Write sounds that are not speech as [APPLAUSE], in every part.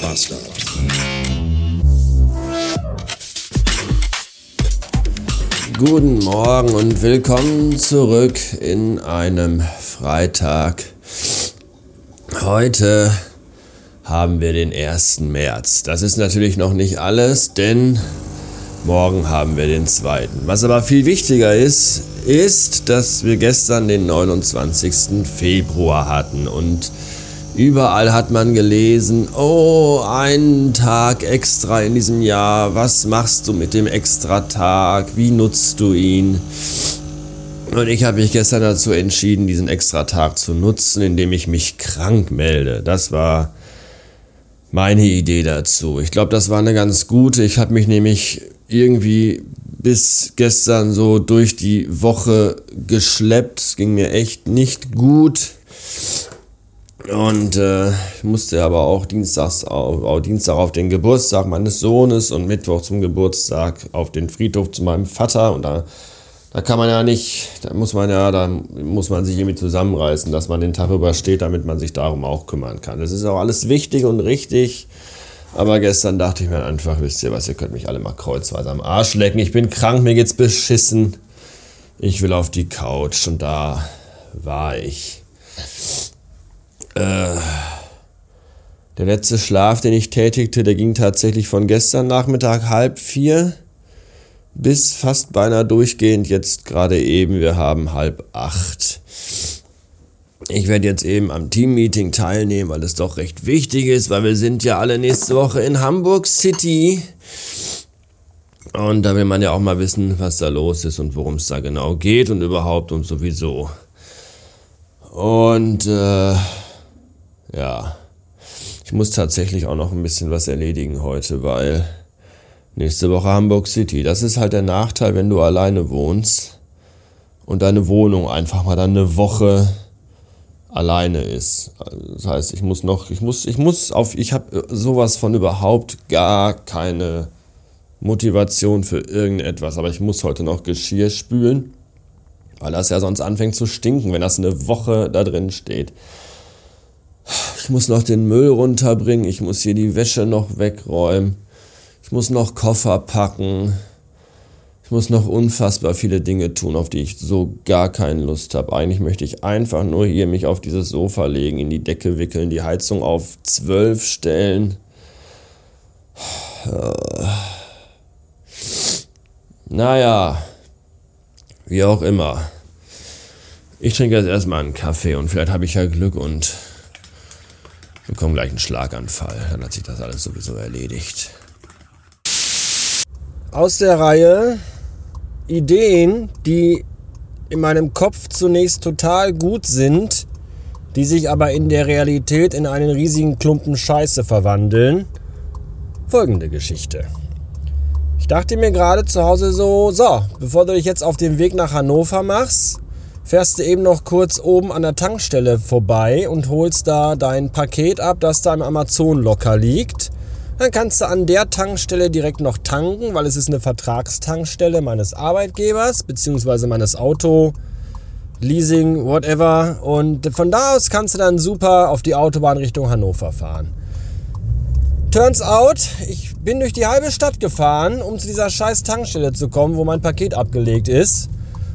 Bastard. Guten Morgen und willkommen zurück in einem Freitag. Heute haben wir den 1. März. Das ist natürlich noch nicht alles, denn morgen haben wir den 2. Was aber viel wichtiger ist, ist, dass wir gestern den 29. Februar hatten und Überall hat man gelesen, oh, einen Tag extra in diesem Jahr, was machst du mit dem extra Tag, wie nutzt du ihn? Und ich habe mich gestern dazu entschieden, diesen extra Tag zu nutzen, indem ich mich krank melde. Das war meine Idee dazu. Ich glaube, das war eine ganz gute. Ich habe mich nämlich irgendwie bis gestern so durch die Woche geschleppt. Es ging mir echt nicht gut. Und äh, ich musste aber auch Dienstags auf, auch Dienstag auf den Geburtstag meines Sohnes und Mittwoch zum Geburtstag auf den Friedhof zu meinem Vater. Und da, da kann man ja nicht, da muss man ja, da muss man sich irgendwie zusammenreißen, dass man den Tag übersteht, damit man sich darum auch kümmern kann. Das ist auch alles wichtig und richtig. Aber gestern dachte ich mir einfach, wisst ihr was, ihr könnt mich alle mal kreuzweise am Arsch lecken. Ich bin krank, mir geht's beschissen. Ich will auf die Couch und da war ich. Äh, der letzte Schlaf, den ich tätigte, der ging tatsächlich von gestern Nachmittag halb vier bis fast beinahe durchgehend jetzt gerade eben. Wir haben halb acht. Ich werde jetzt eben am Teammeeting teilnehmen, weil es doch recht wichtig ist, weil wir sind ja alle nächste Woche in Hamburg City. Und da will man ja auch mal wissen, was da los ist und worum es da genau geht und überhaupt und sowieso. Und äh, ja, ich muss tatsächlich auch noch ein bisschen was erledigen heute, weil nächste Woche Hamburg City. Das ist halt der Nachteil, wenn du alleine wohnst und deine Wohnung einfach mal dann eine Woche alleine ist. Das heißt, ich muss noch, ich muss, ich muss auf, ich habe sowas von überhaupt gar keine Motivation für irgendetwas, aber ich muss heute noch Geschirr spülen, weil das ja sonst anfängt zu stinken, wenn das eine Woche da drin steht. Ich muss noch den Müll runterbringen, ich muss hier die Wäsche noch wegräumen, ich muss noch Koffer packen, ich muss noch unfassbar viele Dinge tun, auf die ich so gar keine Lust habe. Eigentlich möchte ich einfach nur hier mich auf dieses Sofa legen, in die Decke wickeln, die Heizung auf 12 stellen. Naja, wie auch immer. Ich trinke jetzt erstmal einen Kaffee und vielleicht habe ich ja Glück und bekomme gleich einen Schlaganfall. Dann hat sich das alles sowieso erledigt. Aus der Reihe Ideen, die in meinem Kopf zunächst total gut sind, die sich aber in der Realität in einen riesigen Klumpen Scheiße verwandeln. Folgende Geschichte. Ich dachte mir gerade zu Hause so, so, bevor du dich jetzt auf den Weg nach Hannover machst, fährst du eben noch kurz oben an der Tankstelle vorbei und holst da dein Paket ab, das da im Amazon-Locker liegt. Dann kannst du an der Tankstelle direkt noch tanken, weil es ist eine Vertragstankstelle meines Arbeitgebers bzw. meines Auto, Leasing, whatever. Und von da aus kannst du dann super auf die Autobahn Richtung Hannover fahren. Turns out, ich bin durch die halbe Stadt gefahren, um zu dieser scheiß Tankstelle zu kommen, wo mein Paket abgelegt ist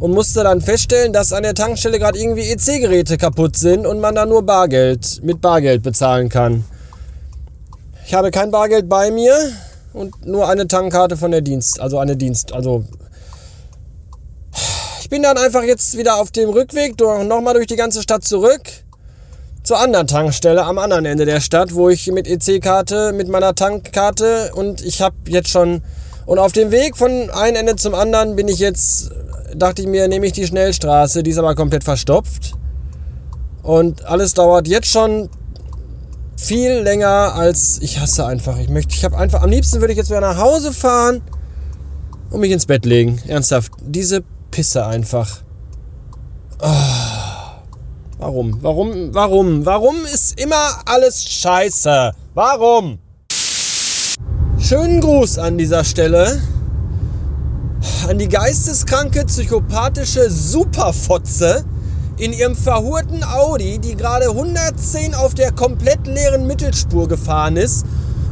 und musste dann feststellen, dass an der Tankstelle gerade irgendwie EC-Geräte kaputt sind und man da nur Bargeld mit Bargeld bezahlen kann. Ich habe kein Bargeld bei mir und nur eine Tankkarte von der Dienst, also eine Dienst, also ich bin dann einfach jetzt wieder auf dem Rückweg nochmal durch die ganze Stadt zurück zur anderen Tankstelle am anderen Ende der Stadt, wo ich mit EC-Karte, mit meiner Tankkarte und ich habe jetzt schon und auf dem Weg von einem Ende zum anderen bin ich jetzt dachte ich mir, nehme ich die Schnellstraße, die ist aber komplett verstopft. Und alles dauert jetzt schon viel länger als ich hasse einfach. Ich möchte, ich habe einfach, am liebsten würde ich jetzt wieder nach Hause fahren und mich ins Bett legen. Ernsthaft, diese Pisse einfach. Oh. Warum? Warum? Warum? Warum ist immer alles scheiße? Warum? Schönen Gruß an dieser Stelle an die geisteskranke, psychopathische Superfotze in ihrem verhurten Audi, die gerade 110 auf der komplett leeren Mittelspur gefahren ist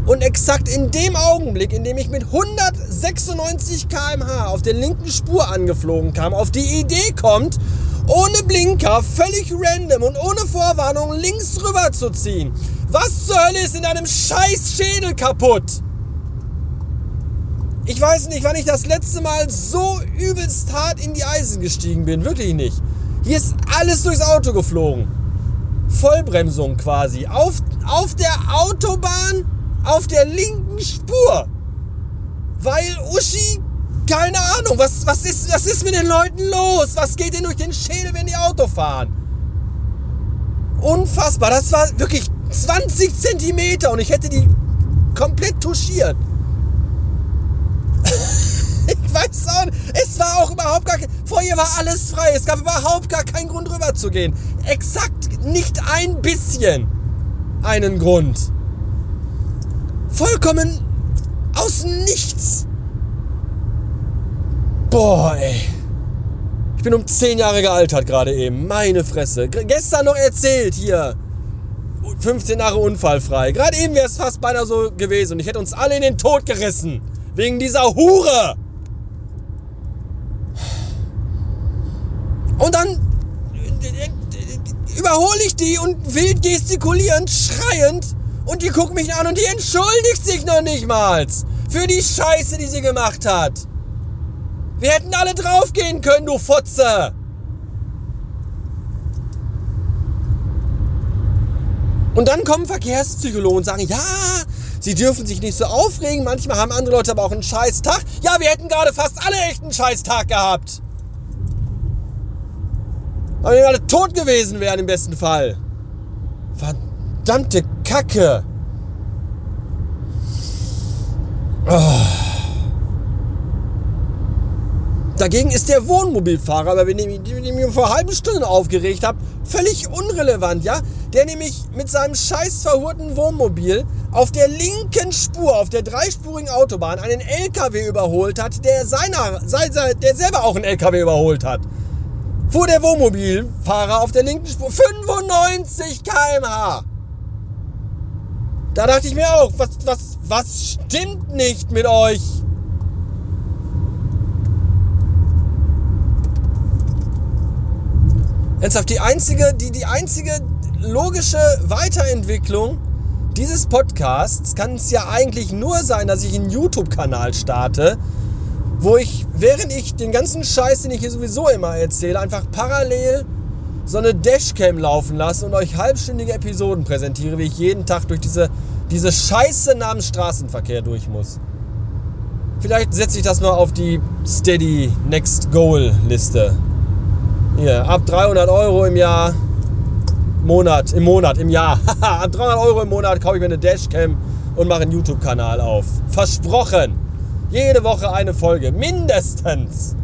Und exakt in dem Augenblick, in dem ich mit 196 km/h auf der linken Spur angeflogen kam, auf die Idee kommt, ohne Blinker, völlig random und ohne Vorwarnung links rüber zu ziehen. Was zur Hölle ist in einem scheiß Schädel kaputt? Ich weiß nicht, wann ich das letzte Mal so übelst hart in die Eisen gestiegen bin. Wirklich nicht. Hier ist alles durchs Auto geflogen. Vollbremsung quasi. Auf, auf der Autobahn, auf der linken Spur. Weil Uschi, keine Ahnung, was, was, ist, was ist mit den Leuten los? Was geht denn durch den Schädel, wenn die Auto fahren? Unfassbar. Das war wirklich 20 Zentimeter und ich hätte die komplett touchiert. Nicht. Es war auch überhaupt gar kein. Vorher war alles frei. Es gab überhaupt gar keinen Grund rüber zu gehen. Exakt nicht ein bisschen einen Grund. Vollkommen aus nichts. Boah, ey. Ich bin um 10 Jahre gealtert gerade eben. Meine Fresse. Gestern noch erzählt hier. 15 Jahre unfallfrei. Gerade eben wäre es fast beinahe so gewesen und ich hätte uns alle in den Tod gerissen. Wegen dieser Hure. Und dann überhole ich die und wild gestikulierend, schreiend. Und die guckt mich an und die entschuldigt sich noch nicht mal für die Scheiße, die sie gemacht hat. Wir hätten alle draufgehen können, du Fotze. Und dann kommen Verkehrspsychologen und sagen, ja, sie dürfen sich nicht so aufregen. Manchmal haben andere Leute aber auch einen scheiß Tag. Ja, wir hätten gerade fast alle echt einen scheiß Tag gehabt. Aber wir gerade tot gewesen wären im besten Fall. Verdammte Kacke. Oh. Dagegen ist der Wohnmobilfahrer, aber wenn ich mich vor halben Stunde aufgeregt habe, völlig unrelevant, ja? Der nämlich mit seinem scheiß verhurten Wohnmobil auf der linken Spur, auf der dreispurigen Autobahn, einen LKW überholt hat, der seiner, der selber auch einen LKW überholt hat. Fuhr der Wohnmobilfahrer auf der linken Spur 95 km/h. Da dachte ich mir auch, was, was, was stimmt nicht mit euch? Ernsthaft, die einzige, die, die einzige logische Weiterentwicklung dieses Podcasts kann es ja eigentlich nur sein, dass ich einen YouTube-Kanal starte, wo ich, während ich den ganzen Scheiß, den ich hier sowieso immer erzähle, einfach parallel so eine Dashcam laufen lasse und euch halbstündige Episoden präsentiere, wie ich jeden Tag durch diese, diese Scheiße namens Straßenverkehr durch muss. Vielleicht setze ich das mal auf die Steady Next Goal Liste. Hier, ab 300 Euro im Jahr, Monat, im Monat, im Jahr. [LAUGHS] ab 300 Euro im Monat kaufe ich mir eine Dashcam und mache einen YouTube-Kanal auf. Versprochen. Jede Woche eine Folge, mindestens.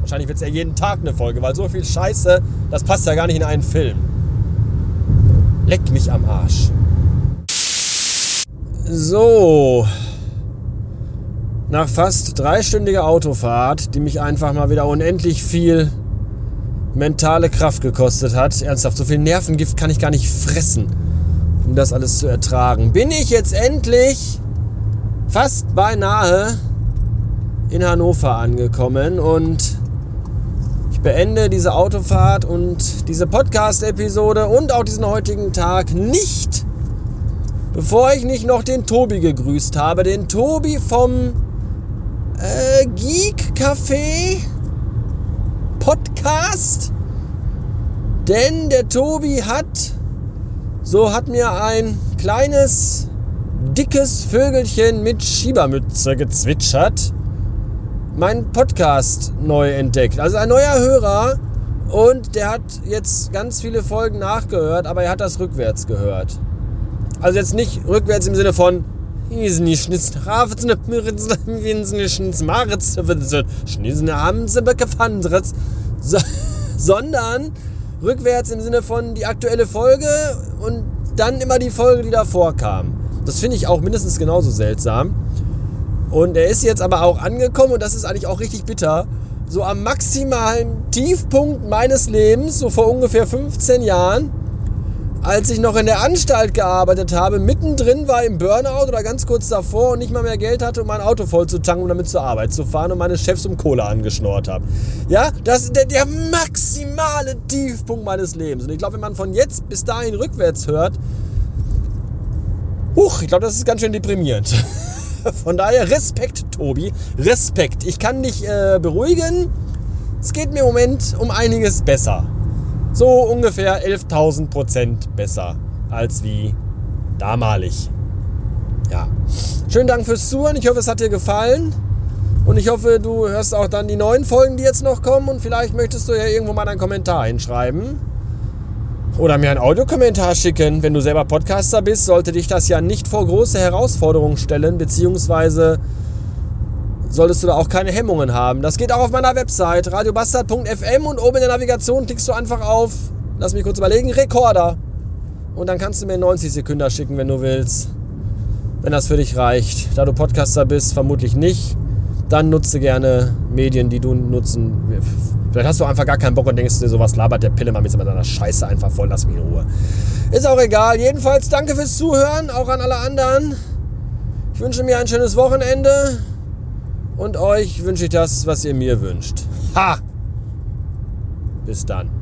Wahrscheinlich wird es ja jeden Tag eine Folge, weil so viel Scheiße, das passt ja gar nicht in einen Film. Leck mich am Arsch. So. Nach fast dreistündiger Autofahrt, die mich einfach mal wieder unendlich viel mentale Kraft gekostet hat. Ernsthaft, so viel Nervengift kann ich gar nicht fressen, um das alles zu ertragen. Bin ich jetzt endlich fast beinahe in Hannover angekommen und ich beende diese Autofahrt und diese Podcast-Episode und auch diesen heutigen Tag nicht, bevor ich nicht noch den Tobi gegrüßt habe. Den Tobi vom äh, Geek Café Podcast. Denn der Tobi hat, so hat mir ein kleines, dickes Vögelchen mit Schiebermütze gezwitschert, meinen Podcast neu entdeckt. Also ein neuer Hörer und der hat jetzt ganz viele Folgen nachgehört, aber er hat das rückwärts gehört. Also jetzt nicht rückwärts im Sinne von [LAUGHS] [LAUGHS] sondern rückwärts im Sinne von die aktuelle Folge und dann immer die Folge, die davor kam. Das finde ich auch mindestens genauso seltsam. Und er ist jetzt aber auch angekommen und das ist eigentlich auch richtig bitter. So am maximalen Tiefpunkt meines Lebens, so vor ungefähr 15 Jahren, als ich noch in der Anstalt gearbeitet habe, mittendrin war im Burnout oder ganz kurz davor und nicht mal mehr Geld hatte, um mein Auto voll zu tanken, um damit zur Arbeit zu fahren und meine Chefs um Kohle angeschnort habe. Ja, das ist der, der maximale Tiefpunkt meines Lebens. Und ich glaube, wenn man von jetzt bis dahin rückwärts hört, huch, ich glaube, das ist ganz schön deprimierend. [LAUGHS] [LAUGHS] Von daher Respekt, Tobi. Respekt. Ich kann dich äh, beruhigen. Es geht mir im Moment um einiges besser. So ungefähr 11.000 Prozent besser als wie damalig. Ja. Schönen Dank fürs Zuhören. Ich hoffe, es hat dir gefallen. Und ich hoffe, du hörst auch dann die neuen Folgen, die jetzt noch kommen. Und vielleicht möchtest du ja irgendwo mal einen Kommentar hinschreiben. Oder mir einen Audiokommentar schicken. Wenn du selber Podcaster bist, sollte dich das ja nicht vor große Herausforderungen stellen, beziehungsweise solltest du da auch keine Hemmungen haben. Das geht auch auf meiner Website radiobastard.fm und oben in der Navigation klickst du einfach auf, lass mich kurz überlegen, Rekorder. Und dann kannst du mir 90 Sekunden schicken, wenn du willst. Wenn das für dich reicht. Da du Podcaster bist, vermutlich nicht. Dann nutze gerne Medien, die du nutzen. Vielleicht hast du einfach gar keinen Bock und denkst dir, sowas labert der Pille mal mit seiner Scheiße einfach voll, lass mich in Ruhe. Ist auch egal. Jedenfalls danke fürs Zuhören, auch an alle anderen. Ich wünsche mir ein schönes Wochenende. Und euch wünsche ich das, was ihr mir wünscht. Ha! Bis dann.